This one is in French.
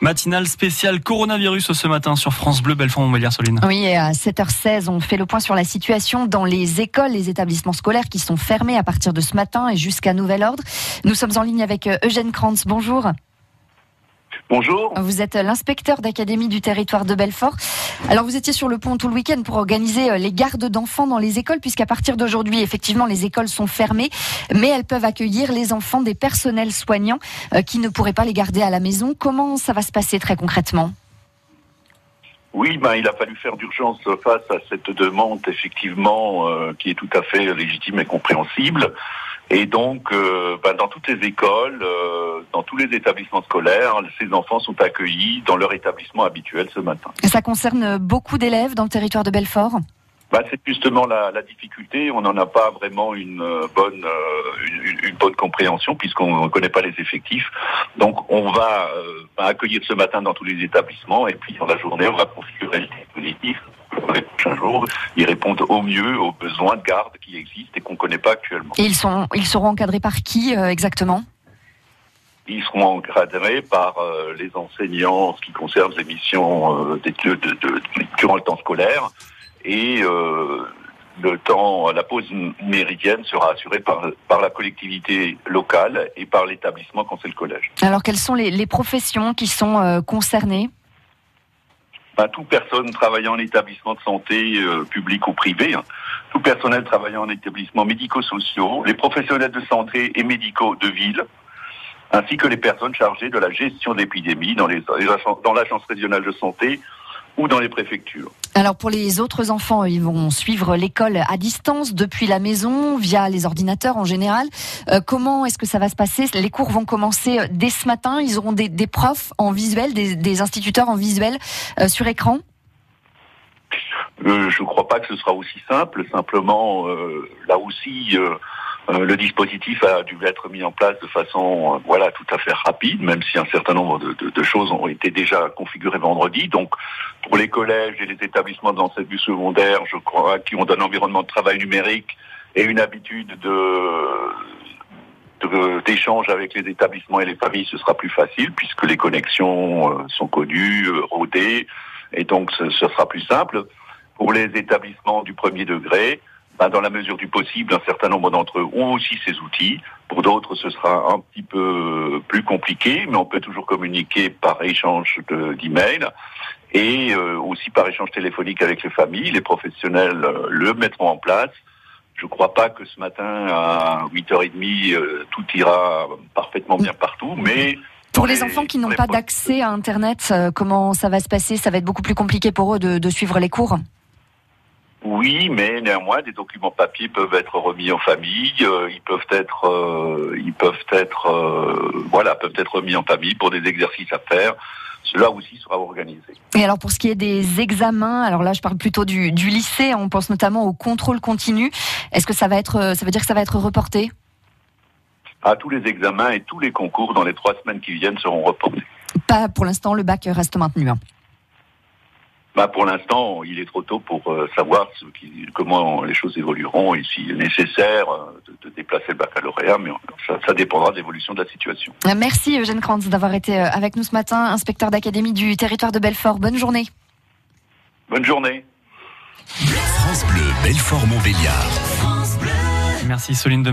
Matinale spéciale coronavirus ce matin sur France Bleu, Belfort-Montbéliard, Soline. Oui, à 7h16, on fait le point sur la situation dans les écoles, les établissements scolaires qui sont fermés à partir de ce matin et jusqu'à nouvel ordre. Nous sommes en ligne avec euh, Eugène Krantz. Bonjour. Bonjour. Vous êtes l'inspecteur d'académie du territoire de Belfort. Alors vous étiez sur le pont tout le week-end pour organiser euh, les gardes d'enfants dans les écoles, puisqu'à partir d'aujourd'hui, effectivement, les écoles sont fermées, mais elles peuvent accueillir les enfants des personnels soignants euh, qui ne pourraient pas les garder à la maison. Comment ça va se passer très concrètement? Oui, ben, il a fallu faire d'urgence face à cette demande, effectivement, euh, qui est tout à fait légitime et compréhensible. Et donc, euh, ben, dans toutes les écoles, euh, dans tous les établissements scolaires, ces enfants sont accueillis dans leur établissement habituel ce matin. Ça concerne beaucoup d'élèves dans le territoire de Belfort ben, c'est justement la, la difficulté. On n'en a pas vraiment une euh, bonne, une, une bonne compréhension puisqu'on ne connaît pas les effectifs. Donc, on va ben, accueillir ce matin dans tous les établissements et puis dans la journée, on va configurer le dispositif prochains jours. Ils répondent au mieux aux besoins de garde qui existent et qu'on ne connaît pas actuellement. Et ils, sont, ils seront encadrés par qui euh, exactement? Ils seront encadrés par euh, les enseignants en ce qui concerne les missions euh, de, de, de, durant le temps scolaire et le temps, la pause méridienne sera assurée par, par la collectivité locale et par l'établissement quand c'est le collège. Alors quelles sont les, les professions qui sont concernées? Ben, toute personne travaillant en établissement de santé euh, public ou privé, hein, tout personnel travaillant en établissements médico-sociaux, les professionnels de santé et médicaux de ville, ainsi que les personnes chargées de la gestion d'épidémies dans, les, dans l'agence régionale de santé ou dans les préfectures. Alors pour les autres enfants, ils vont suivre l'école à distance depuis la maison via les ordinateurs en général. Euh, comment est-ce que ça va se passer? Les cours vont commencer dès ce matin. Ils auront des, des profs en visuel, des, des, instituteurs en visuel euh, sur écran? Euh, je ne crois pas que ce sera aussi simple. Simplement, euh, là aussi. Euh, le dispositif a dû être mis en place de façon euh, voilà tout à fait rapide, même si un certain nombre de, de, de, choses ont été déjà configurées vendredi. Donc pour les collèges et les établissements d'enseignement secondaire, je crois, qui ont un environnement de travail numérique et une habitude de d'échange avec les établissements et les familles, ce sera plus facile puisque les connexions euh, sont connues, rodées, et donc ce, ce sera plus simple. Pour les établissements du premier degré, dans la mesure du possible, un certain nombre d'entre eux ont aussi ces outils. Pour d'autres, ce sera un petit peu plus compliqué, mais on peut toujours communiquer par échange d'emails et euh, aussi par échange téléphonique avec les familles. Les professionnels euh, le mettront en place. Je ne crois pas que ce matin à 8h30, euh, tout ira parfaitement bien partout, mais... Pour les enfants qui n'ont pas d'accès à Internet, euh, comment ça va se passer? Ça va être beaucoup plus compliqué pour eux de, de suivre les cours? Oui, mais néanmoins, des documents papier peuvent être remis en famille. Euh, ils peuvent être, euh, ils peuvent être, euh, voilà, peuvent être remis en famille pour des exercices à faire. Cela aussi sera organisé. Et alors pour ce qui est des examens, alors là je parle plutôt du, du lycée. On pense notamment au contrôle continu. Est-ce que ça va être, ça veut dire que ça va être reporté? À tous les examens et tous les concours dans les trois semaines qui viennent seront reportés. Pas pour l'instant. Le bac reste maintenu. Hein. Bah pour l'instant, il est trop tôt pour euh, savoir ce qui, comment les choses évolueront et s'il est nécessaire euh, de, de, déplacer le baccalauréat, mais ça, ça dépendra de l'évolution de la situation. Merci Eugène Krantz d'avoir été euh, avec nous ce matin, inspecteur d'académie du territoire de Belfort. Bonne journée. Bonne journée. France Bleu, Belfort-Montbéliard. Merci Soline de